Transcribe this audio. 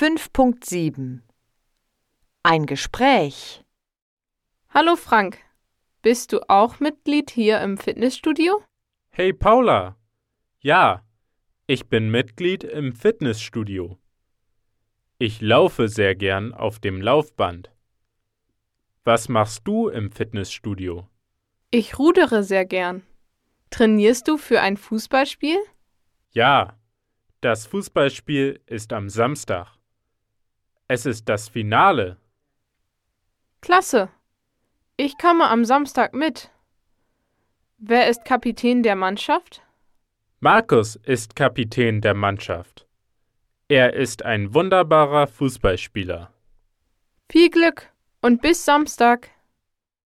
5.7 Ein Gespräch Hallo Frank, bist du auch Mitglied hier im Fitnessstudio? Hey Paula. Ja, ich bin Mitglied im Fitnessstudio. Ich laufe sehr gern auf dem Laufband. Was machst du im Fitnessstudio? Ich rudere sehr gern. Trainierst du für ein Fußballspiel? Ja, das Fußballspiel ist am Samstag. Es ist das Finale. Klasse. Ich komme am Samstag mit. Wer ist Kapitän der Mannschaft? Markus ist Kapitän der Mannschaft. Er ist ein wunderbarer Fußballspieler. Viel Glück und bis Samstag.